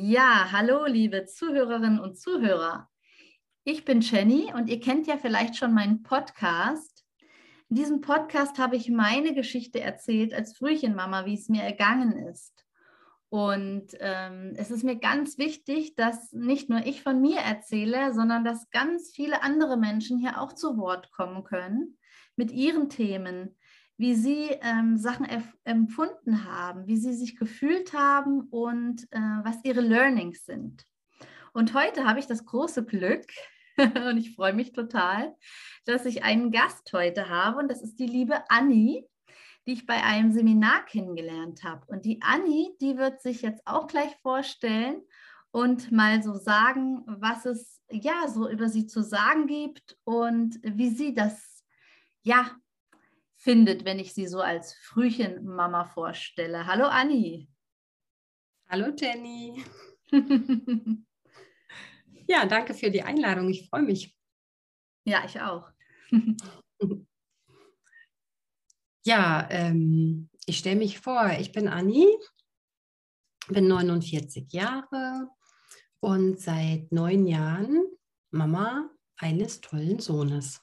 Ja, hallo, liebe Zuhörerinnen und Zuhörer. Ich bin Jenny und ihr kennt ja vielleicht schon meinen Podcast. In diesem Podcast habe ich meine Geschichte erzählt als Frühchenmama, wie es mir ergangen ist. Und ähm, es ist mir ganz wichtig, dass nicht nur ich von mir erzähle, sondern dass ganz viele andere Menschen hier auch zu Wort kommen können mit ihren Themen, wie sie ähm, Sachen empfunden haben, wie sie sich gefühlt haben und äh, was ihre Learnings sind. Und heute habe ich das große Glück, und ich freue mich total, dass ich einen Gast heute habe und das ist die liebe Anni, die ich bei einem Seminar kennengelernt habe. Und die Anni, die wird sich jetzt auch gleich vorstellen und mal so sagen, was es ja so über sie zu sagen gibt und wie sie das ja findet, wenn ich sie so als Frühchenmama vorstelle. Hallo Anni. Hallo Jenny. ja, danke für die Einladung. Ich freue mich. Ja, ich auch. ja, ähm, ich stelle mich vor, ich bin Anni, bin 49 Jahre und seit neun Jahren Mama eines tollen Sohnes.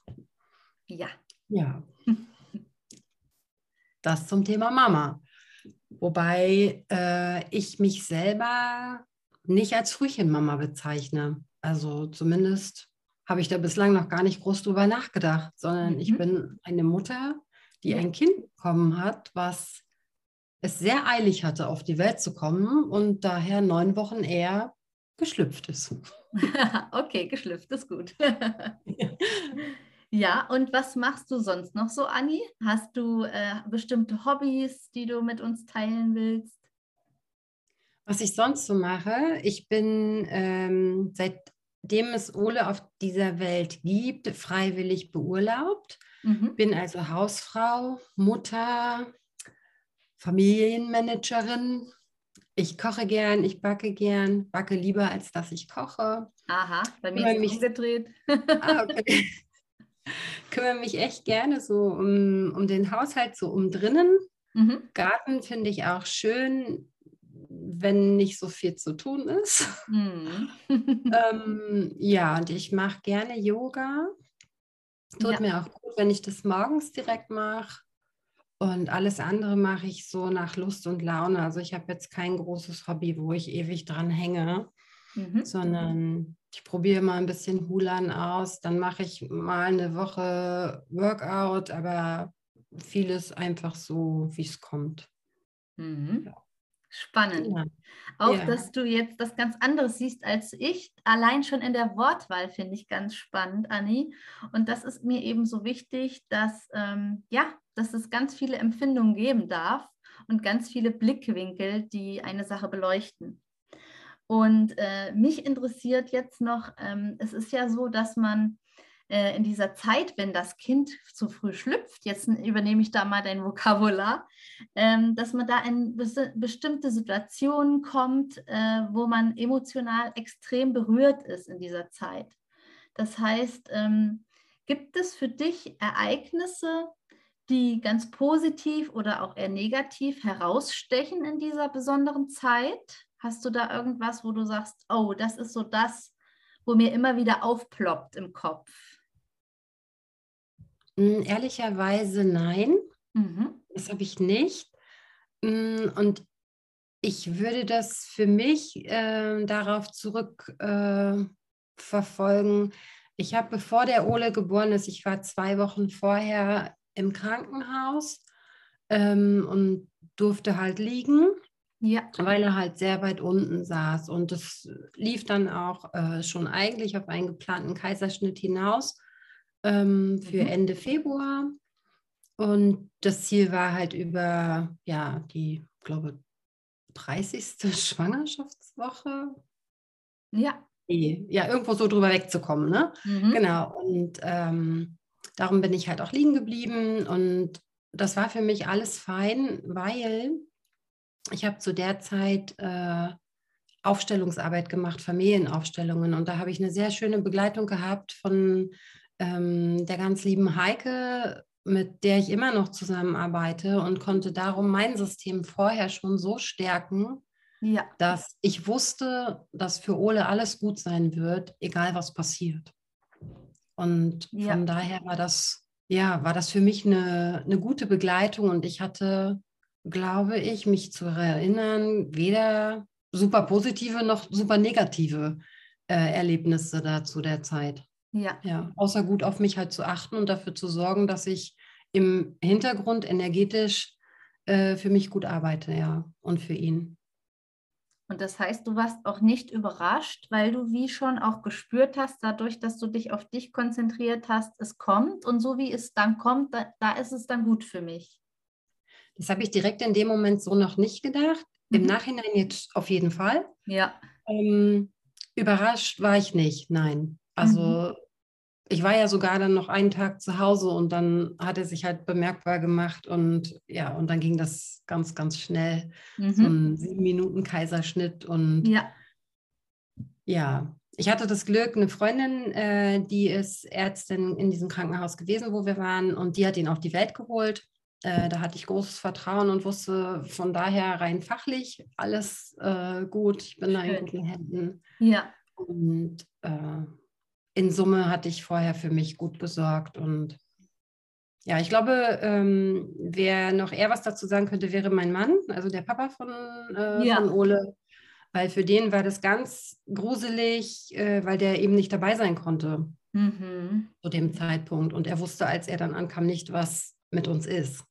Ja. Ja. Das zum Thema Mama. Wobei äh, ich mich selber nicht als Frühchenmama bezeichne. Also zumindest habe ich da bislang noch gar nicht groß drüber nachgedacht, sondern mhm. ich bin eine Mutter, die ein Kind bekommen hat, was es sehr eilig hatte, auf die Welt zu kommen und daher neun Wochen eher geschlüpft ist. okay, geschlüpft ist gut. Ja, und was machst du sonst noch so, Anni? Hast du äh, bestimmte Hobbys, die du mit uns teilen willst? Was ich sonst so mache, ich bin ähm, seitdem es Ole auf dieser Welt gibt, freiwillig beurlaubt. Mhm. Bin also Hausfrau, Mutter, Familienmanagerin. Ich koche gern, ich backe gern, backe lieber, als dass ich koche. Aha, bei mir ist es umgedreht. ah, okay. kümmere mich echt gerne so um, um den Haushalt, so um drinnen. Mhm. Garten finde ich auch schön, wenn nicht so viel zu tun ist. Mhm. ähm, ja, und ich mache gerne Yoga. Tut ja. mir auch gut, wenn ich das morgens direkt mache. Und alles andere mache ich so nach Lust und Laune. Also ich habe jetzt kein großes Hobby, wo ich ewig dran hänge, mhm. sondern ich probiere mal ein bisschen Hulan aus, dann mache ich mal eine Woche Workout, aber vieles einfach so, wie es kommt. Mhm. Ja. Spannend. Ja. Auch, ja. dass du jetzt das ganz anderes siehst als ich. Allein schon in der Wortwahl finde ich ganz spannend, Anni. Und das ist mir eben so wichtig, dass, ähm, ja, dass es ganz viele Empfindungen geben darf und ganz viele Blickwinkel, die eine Sache beleuchten. Und äh, mich interessiert jetzt noch, ähm, es ist ja so, dass man äh, in dieser Zeit, wenn das Kind zu früh schlüpft, jetzt übernehme ich da mal dein Vokabular, ähm, dass man da in bes bestimmte Situationen kommt, äh, wo man emotional extrem berührt ist in dieser Zeit. Das heißt, ähm, gibt es für dich Ereignisse, die ganz positiv oder auch eher negativ herausstechen in dieser besonderen Zeit? Hast du da irgendwas, wo du sagst, oh, das ist so das, wo mir immer wieder aufploppt im Kopf? Hm, ehrlicherweise nein, mhm. das habe ich nicht. Hm, und ich würde das für mich äh, darauf zurückverfolgen. Äh, ich habe, bevor der Ole geboren ist, ich war zwei Wochen vorher im Krankenhaus ähm, und durfte halt liegen. Ja. Weil er halt sehr weit unten saß. Und es lief dann auch äh, schon eigentlich auf einen geplanten Kaiserschnitt hinaus ähm, für mhm. Ende Februar. Und das Ziel war halt über, ja, die, glaube 30. Schwangerschaftswoche. Ja. Ja, irgendwo so drüber wegzukommen, ne? Mhm. Genau. Und ähm, darum bin ich halt auch liegen geblieben. Und das war für mich alles fein, weil ich habe zu der Zeit äh, Aufstellungsarbeit gemacht, Familienaufstellungen. Und da habe ich eine sehr schöne Begleitung gehabt von ähm, der ganz lieben Heike, mit der ich immer noch zusammenarbeite und konnte darum mein System vorher schon so stärken, ja. dass ich wusste, dass für Ole alles gut sein wird, egal was passiert. Und ja. von daher war das, ja, war das für mich eine, eine gute Begleitung und ich hatte, glaube ich, mich zu erinnern, weder super positive noch super negative äh, Erlebnisse da zu der Zeit. Ja. ja. Außer gut auf mich halt zu achten und dafür zu sorgen, dass ich im Hintergrund energetisch äh, für mich gut arbeite, ja, und für ihn. Und das heißt, du warst auch nicht überrascht, weil du wie schon auch gespürt hast, dadurch, dass du dich auf dich konzentriert hast, es kommt und so wie es dann kommt, da, da ist es dann gut für mich. Das habe ich direkt in dem Moment so noch nicht gedacht. Mhm. Im Nachhinein jetzt auf jeden Fall. Ja. Ähm, überrascht war ich nicht, nein. Also mhm ich war ja sogar dann noch einen Tag zu Hause und dann hat er sich halt bemerkbar gemacht und ja, und dann ging das ganz, ganz schnell. Mhm. So ein sieben Minuten Kaiserschnitt und ja. ja, ich hatte das Glück, eine Freundin, äh, die ist Ärztin in diesem Krankenhaus gewesen, wo wir waren und die hat ihn auf die Welt geholt. Äh, da hatte ich großes Vertrauen und wusste von daher rein fachlich alles äh, gut. Ich bin Schön. da in guten Händen. Ja. Und äh, in Summe hatte ich vorher für mich gut gesorgt. Und ja, ich glaube, ähm, wer noch eher was dazu sagen könnte, wäre mein Mann, also der Papa von, äh, ja. von Ole. Weil für den war das ganz gruselig, äh, weil der eben nicht dabei sein konnte mhm. zu dem Zeitpunkt. Und er wusste, als er dann ankam, nicht, was mit uns ist.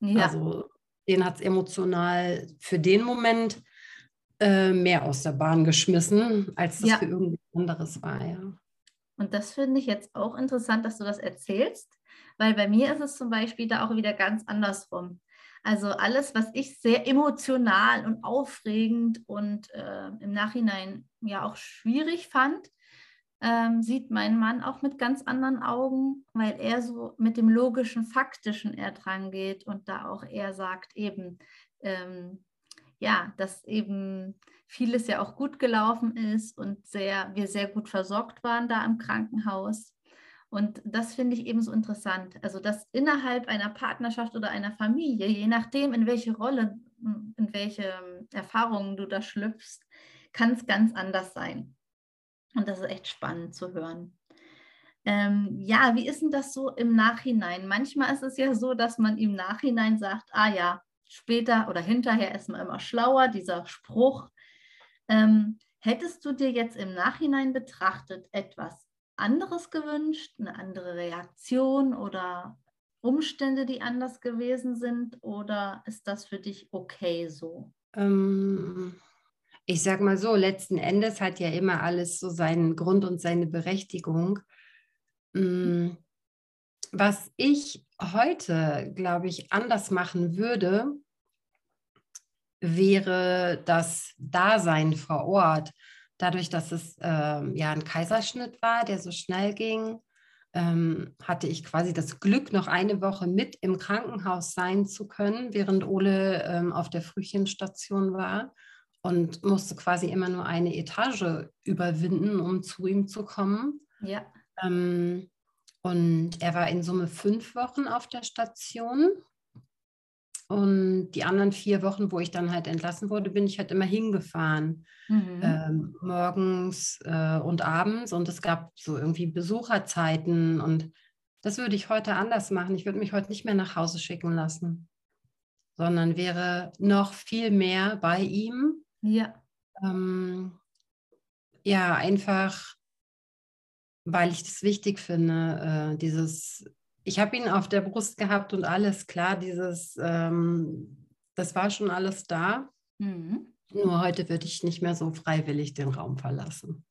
Ja. Also den hat es emotional für den Moment äh, mehr aus der Bahn geschmissen, als das ja. für irgendwas anderes war. Ja. Und das finde ich jetzt auch interessant, dass du das erzählst, weil bei mir ist es zum Beispiel da auch wieder ganz andersrum. Also alles, was ich sehr emotional und aufregend und äh, im Nachhinein ja auch schwierig fand, ähm, sieht mein Mann auch mit ganz anderen Augen, weil er so mit dem logischen, faktischen eher dran geht und da auch eher sagt eben, ähm, ja, dass eben vieles ja auch gut gelaufen ist und sehr, wir sehr gut versorgt waren da im Krankenhaus. Und das finde ich eben so interessant. Also, dass innerhalb einer Partnerschaft oder einer Familie, je nachdem, in welche Rolle, in welche ähm, Erfahrungen du da schlüpfst, kann es ganz anders sein. Und das ist echt spannend zu hören. Ähm, ja, wie ist denn das so im Nachhinein? Manchmal ist es ja so, dass man im Nachhinein sagt, ah ja, später oder hinterher ist man immer schlauer, dieser Spruch. Ähm, hättest du dir jetzt im Nachhinein betrachtet etwas anderes gewünscht, eine andere Reaktion oder Umstände, die anders gewesen sind? Oder ist das für dich okay so? Ähm, ich sag mal so, letzten Endes hat ja immer alles so seinen Grund und seine Berechtigung. Mm, was ich heute, glaube ich, anders machen würde, wäre das Dasein vor Ort. Dadurch, dass es ähm, ja ein Kaiserschnitt war, der so schnell ging, ähm, hatte ich quasi das Glück, noch eine Woche mit im Krankenhaus sein zu können, während Ole ähm, auf der Frühchenstation war und musste quasi immer nur eine Etage überwinden, um zu ihm zu kommen. Ja. Ähm, und er war in Summe fünf Wochen auf der Station. Und die anderen vier Wochen, wo ich dann halt entlassen wurde, bin ich halt immer hingefahren. Mhm. Ähm, morgens äh, und abends. Und es gab so irgendwie Besucherzeiten. Und das würde ich heute anders machen. Ich würde mich heute nicht mehr nach Hause schicken lassen, sondern wäre noch viel mehr bei ihm. Ja. Ähm, ja, einfach, weil ich das wichtig finde, äh, dieses ich habe ihn auf der Brust gehabt und alles klar, dieses, ähm, das war schon alles da. Mhm. Nur heute würde ich nicht mehr so freiwillig den Raum verlassen.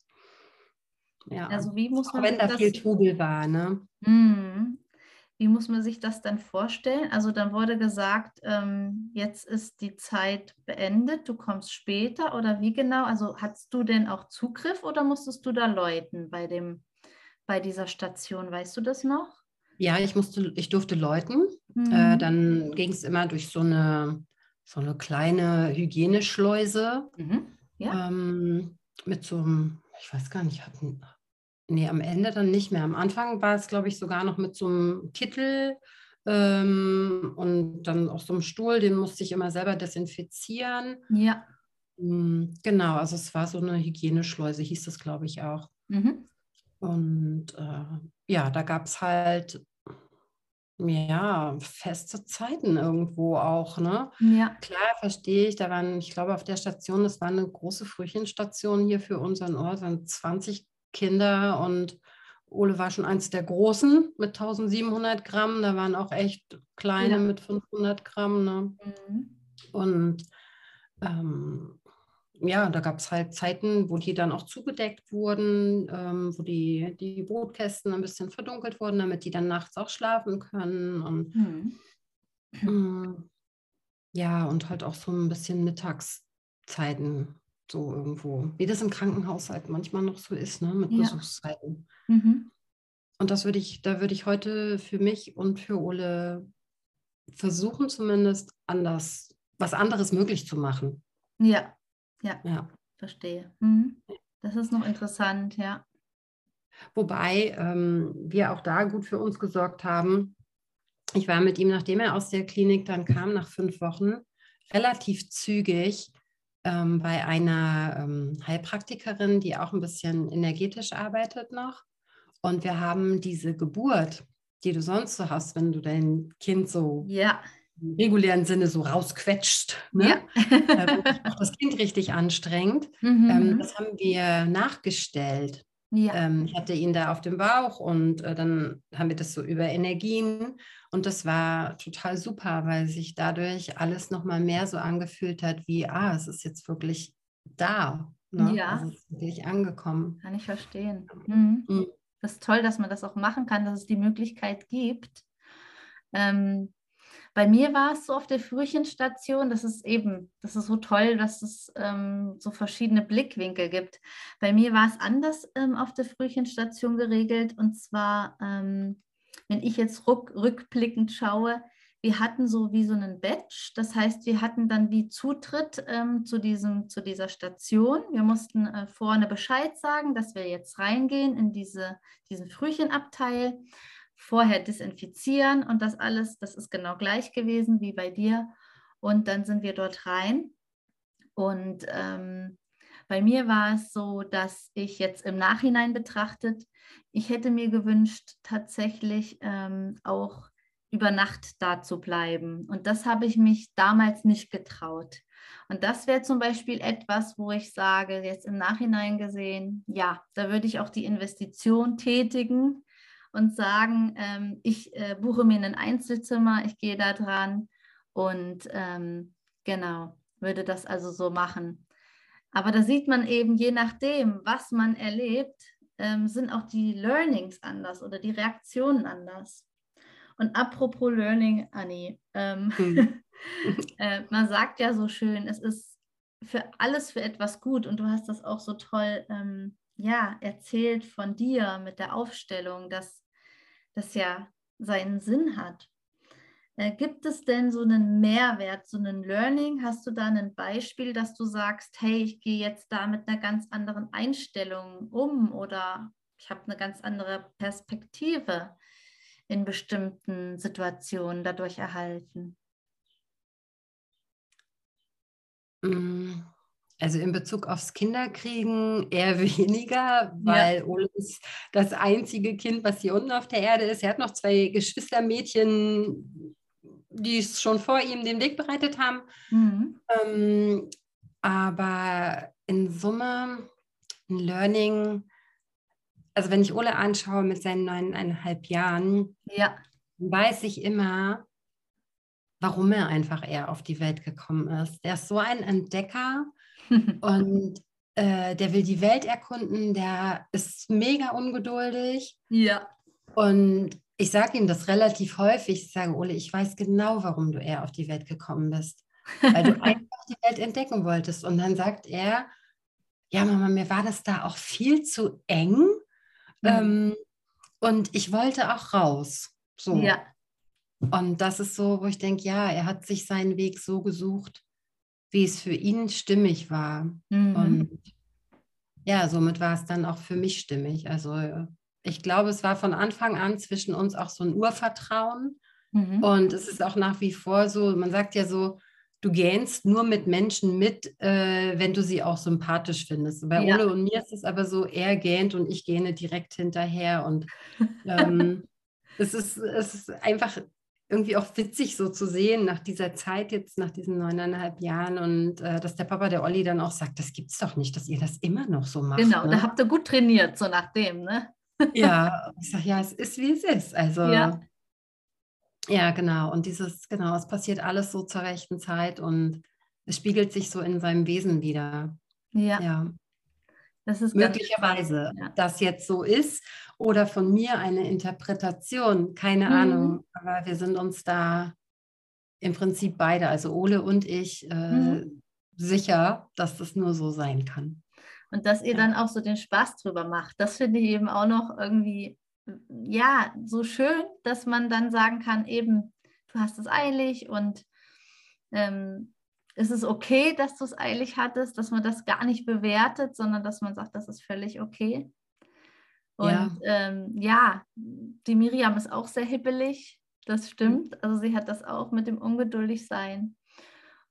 Ja. Also wie muss man Auch wenn da viel Trubel war, ne? Mhm. Wie muss man sich das dann vorstellen? Also dann wurde gesagt, ähm, jetzt ist die Zeit beendet, du kommst später oder wie genau? Also hattest du denn auch Zugriff oder musstest du da läuten bei dem, bei dieser Station? Weißt du das noch? Ja, ich musste, ich durfte läuten. Äh, mhm. Äh, dann ging es immer durch so eine, so eine kleine Hygieneschleuse. Mhm. Ja. Ähm, mit so einem, ich weiß gar nicht, hatten, nee, am Ende dann nicht mehr. Am Anfang war es, glaube ich, sogar noch mit so einem Kittel ähm, und dann auch so einem Stuhl, den musste ich immer selber desinfizieren. Ja. Hm, genau, also es war so eine Hygieneschleuse, hieß das, glaube ich, auch. Mhm. Und äh, ja, da gab es halt ja, feste Zeiten irgendwo auch, ne? Ja. Klar, verstehe ich. Da waren, ich glaube, auf der Station, das war eine große Frühchenstation hier für unseren Ort, waren 20 Kinder und Ole war schon eins der großen mit 1700 Gramm. Da waren auch echt kleine ja. mit 500 Gramm, ne? Mhm. Und ähm, ja, da gab es halt Zeiten, wo die dann auch zugedeckt wurden, ähm, wo die, die Brotkästen ein bisschen verdunkelt wurden, damit die dann nachts auch schlafen können. Und mhm. ähm, ja, und halt auch so ein bisschen Mittagszeiten, so irgendwo, wie das im Krankenhaus halt manchmal noch so ist, ne, mit ja. Besuchszeiten. Mhm. Und das würde ich, da würde ich heute für mich und für Ole versuchen, zumindest anders, was anderes möglich zu machen. Ja, ja, ja. verstehe. Mhm. Das ist noch interessant, ja. Wobei ähm, wir auch da gut für uns gesorgt haben. Ich war mit ihm, nachdem er aus der Klinik dann kam, nach fünf Wochen, relativ zügig ähm, bei einer ähm, Heilpraktikerin, die auch ein bisschen energetisch arbeitet noch. Und wir haben diese Geburt, die du sonst so hast, wenn du dein Kind so ja regulären Sinne so rausquetscht. Ne? Ja. auch das Kind richtig anstrengt. Mhm. Ähm, das haben wir nachgestellt. Ja. Ähm, ich hatte ihn da auf dem Bauch und äh, dann haben wir das so über Energien und das war total super, weil sich dadurch alles nochmal mehr so angefühlt hat wie, ah, es ist jetzt wirklich da. Ne? Ja. Also es ist wirklich angekommen. Kann ich verstehen. Mhm. Mhm. Das ist toll, dass man das auch machen kann, dass es die Möglichkeit gibt. Ähm, bei mir war es so auf der Frühchenstation, das ist eben, das ist so toll, dass es ähm, so verschiedene Blickwinkel gibt. Bei mir war es anders ähm, auf der Frühchenstation geregelt und zwar, ähm, wenn ich jetzt rück, rückblickend schaue, wir hatten so wie so einen Badge, das heißt, wir hatten dann wie Zutritt ähm, zu, diesem, zu dieser Station. Wir mussten äh, vorne Bescheid sagen, dass wir jetzt reingehen in diese, diesen Frühchenabteil vorher desinfizieren und das alles, das ist genau gleich gewesen wie bei dir. Und dann sind wir dort rein. Und ähm, bei mir war es so, dass ich jetzt im Nachhinein betrachtet, ich hätte mir gewünscht, tatsächlich ähm, auch über Nacht da zu bleiben. Und das habe ich mich damals nicht getraut. Und das wäre zum Beispiel etwas, wo ich sage, jetzt im Nachhinein gesehen, ja, da würde ich auch die Investition tätigen, und sagen, ähm, ich äh, buche mir ein Einzelzimmer, ich gehe da dran und ähm, genau, würde das also so machen. Aber da sieht man eben, je nachdem, was man erlebt, ähm, sind auch die Learnings anders oder die Reaktionen anders. Und apropos Learning, Anni, ähm, hm. äh, man sagt ja so schön, es ist für alles für etwas gut und du hast das auch so toll ähm, ja, erzählt von dir mit der Aufstellung, dass das ja seinen Sinn hat. Äh, gibt es denn so einen Mehrwert, so einen Learning? Hast du da ein Beispiel, dass du sagst, hey, ich gehe jetzt da mit einer ganz anderen Einstellung um oder ich habe eine ganz andere Perspektive in bestimmten Situationen dadurch erhalten? Mm. Also in Bezug aufs Kinderkriegen eher weniger, weil ja. Ole ist das einzige Kind, was hier unten auf der Erde ist. Er hat noch zwei Geschwistermädchen, die es schon vor ihm den Weg bereitet haben. Mhm. Ähm, aber in Summe ein Learning, also wenn ich Ole anschaue mit seinen neuneinhalb Jahren, ja. weiß ich immer, warum er einfach eher auf die Welt gekommen ist. Der ist so ein Entdecker und äh, der will die Welt erkunden, der ist mega ungeduldig. Ja. Und ich sage ihm das relativ häufig. Ich sage, Ole, ich weiß genau, warum du eher auf die Welt gekommen bist. Weil du einfach die Welt entdecken wolltest. Und dann sagt er, ja, Mama, mir war das da auch viel zu eng. Mhm. Ähm, und ich wollte auch raus. So. Ja. Und das ist so, wo ich denke, ja, er hat sich seinen Weg so gesucht, wie es für ihn stimmig war. Mhm. Und ja, somit war es dann auch für mich stimmig. Also ich glaube, es war von Anfang an zwischen uns auch so ein Urvertrauen. Mhm. Und es ist auch nach wie vor so, man sagt ja so, du gähnst nur mit Menschen mit, äh, wenn du sie auch sympathisch findest. Bei ja. Ole und mir ist es aber so, er gähnt und ich gähne direkt hinterher. Und ähm, es, ist, es ist einfach irgendwie auch witzig so zu sehen nach dieser Zeit jetzt, nach diesen neuneinhalb Jahren und äh, dass der Papa, der Olli, dann auch sagt, das gibt's doch nicht, dass ihr das immer noch so macht. Genau, ne? da habt ihr gut trainiert, so nach dem, ne? ja, ich sage, ja, es ist wie es ist. Also ja. ja, genau. Und dieses, genau, es passiert alles so zur rechten Zeit und es spiegelt sich so in seinem Wesen wieder. Ja. ja. Das ist möglicherweise ja. das jetzt so ist oder von mir eine Interpretation, keine mhm. Ahnung, aber wir sind uns da im Prinzip beide, also Ole und ich, äh, mhm. sicher, dass das nur so sein kann. Und dass ihr ja. dann auch so den Spaß drüber macht, das finde ich eben auch noch irgendwie, ja, so schön, dass man dann sagen kann, eben, du hast es eilig und ähm, es ist okay, dass du es eilig hattest, dass man das gar nicht bewertet, sondern dass man sagt, das ist völlig okay. Und ja, ähm, ja die Miriam ist auch sehr hippelig, das stimmt. Also sie hat das auch mit dem Ungeduldigsein.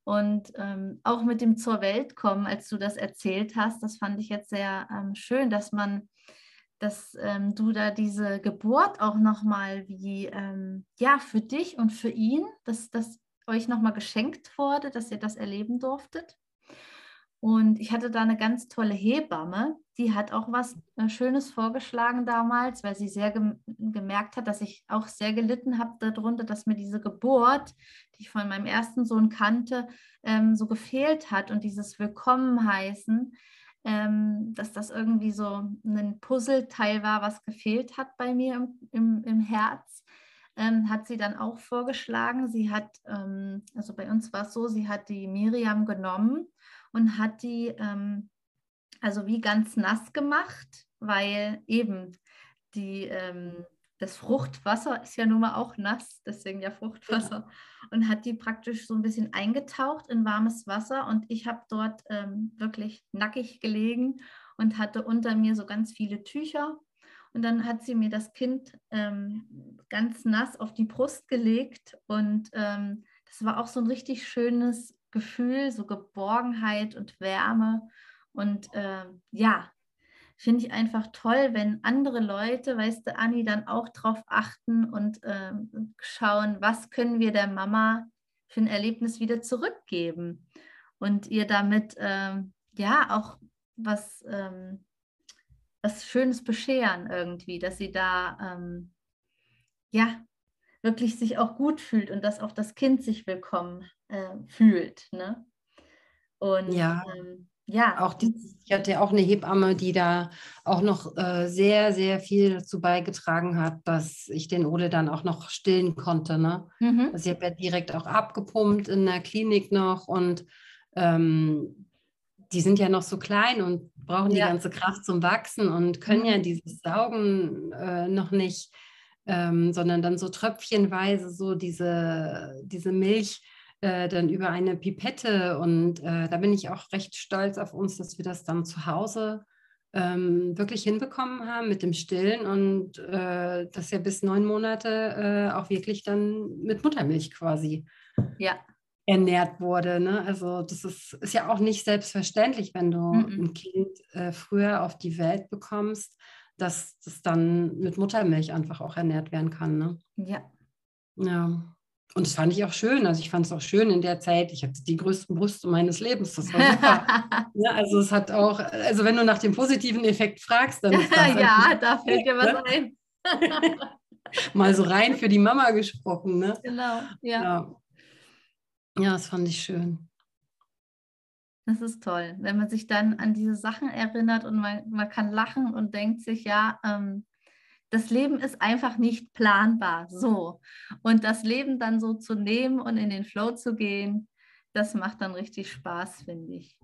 Und ähm, auch mit dem zur Welt kommen, als du das erzählt hast, das fand ich jetzt sehr ähm, schön, dass man, dass ähm, du da diese Geburt auch nochmal wie, ähm, ja, für dich und für ihn, dass das euch nochmal geschenkt wurde, dass ihr das erleben durftet. Und ich hatte da eine ganz tolle Hebamme, die hat auch was äh, Schönes vorgeschlagen damals, weil sie sehr gem gemerkt hat, dass ich auch sehr gelitten habe darunter, dass mir diese Geburt, die ich von meinem ersten Sohn kannte, ähm, so gefehlt hat und dieses Willkommen heißen, ähm, dass das irgendwie so ein Puzzleteil war, was gefehlt hat bei mir im, im, im Herz ähm, hat sie dann auch vorgeschlagen. Sie hat, ähm, also bei uns war es so, sie hat die Miriam genommen und hat die ähm, also wie ganz nass gemacht, weil eben die, ähm, das Fruchtwasser ist ja nun mal auch nass, deswegen ja Fruchtwasser, ja. und hat die praktisch so ein bisschen eingetaucht in warmes Wasser und ich habe dort ähm, wirklich nackig gelegen und hatte unter mir so ganz viele Tücher und dann hat sie mir das Kind ähm, ganz nass auf die Brust gelegt. Und ähm, das war auch so ein richtig schönes Gefühl, so Geborgenheit und Wärme. Und äh, ja, finde ich einfach toll, wenn andere Leute, weißt du, Anni, dann auch drauf achten und äh, schauen, was können wir der Mama für ein Erlebnis wieder zurückgeben und ihr damit äh, ja auch was ähm, was Schönes bescheren irgendwie, dass sie da ähm, ja wirklich sich auch gut fühlt und dass auch das Kind sich willkommen äh, fühlt. Ne? Und ja. Ähm, ja. Auch die, ich hatte ja auch eine Hebamme, die da auch noch äh, sehr, sehr viel dazu beigetragen hat, dass ich den Ole dann auch noch stillen konnte. Ne? Mhm. Also ich habe ja direkt auch abgepumpt in der Klinik noch und ähm, die sind ja noch so klein und brauchen die ganze Kraft zum Wachsen und können ja mhm. dieses Saugen äh, noch nicht, ähm, sondern dann so tröpfchenweise so diese, diese Milch äh, dann über eine Pipette. Und äh, da bin ich auch recht stolz auf uns, dass wir das dann zu Hause ähm, wirklich hinbekommen haben mit dem Stillen und äh, das ja bis neun Monate äh, auch wirklich dann mit Muttermilch quasi. Ja ernährt wurde. Ne? Also das ist, ist ja auch nicht selbstverständlich, wenn du mhm. ein Kind äh, früher auf die Welt bekommst, dass das dann mit Muttermilch einfach auch ernährt werden kann. Ne? Ja. Ja. Und das fand ich auch schön. Also ich fand es auch schön in der Zeit. Ich hatte die größten Brüste meines Lebens. Das war super. ja, also es hat auch, also wenn du nach dem positiven Effekt fragst, dann ist das Ja, da fällt dir was ne? ein. Mal so rein für die Mama gesprochen. Ne? Genau, ja. ja. Ja, das fand ich schön. Das ist toll, wenn man sich dann an diese Sachen erinnert und man, man kann lachen und denkt sich, ja, ähm, das Leben ist einfach nicht planbar. So. Und das Leben dann so zu nehmen und in den Flow zu gehen, das macht dann richtig Spaß, finde ich.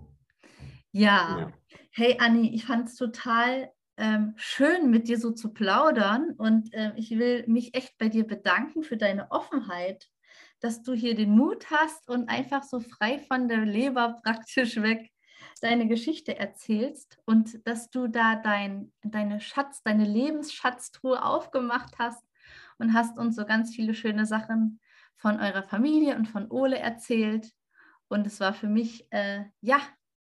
Ja. ja. Hey Anni, ich fand es total ähm, schön, mit dir so zu plaudern und äh, ich will mich echt bei dir bedanken für deine Offenheit dass du hier den Mut hast und einfach so frei von der Leber praktisch weg deine Geschichte erzählst und dass du da dein, deine Schatz, deine Lebensschatztruhe aufgemacht hast und hast uns so ganz viele schöne Sachen von eurer Familie und von Ole erzählt. Und es war für mich, äh, ja,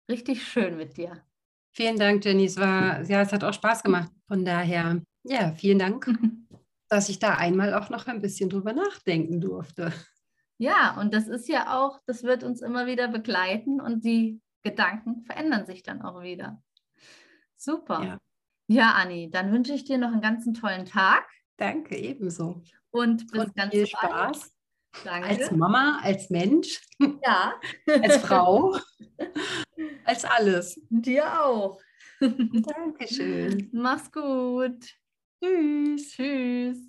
richtig schön mit dir. Vielen Dank, Jenny. Es war, ja, es hat auch Spaß gemacht. Von daher, ja, vielen Dank, dass ich da einmal auch noch ein bisschen drüber nachdenken durfte. Ja, und das ist ja auch, das wird uns immer wieder begleiten und die Gedanken verändern sich dann auch wieder. Super. Ja, ja Anni, dann wünsche ich dir noch einen ganzen tollen Tag. Danke, ebenso. Und bis und ganz viel bald. Spaß. Danke. Als Mama, als Mensch, ja. als Frau, als alles. Dir auch. Dankeschön. Mach's gut. Tschüss. Tschüss.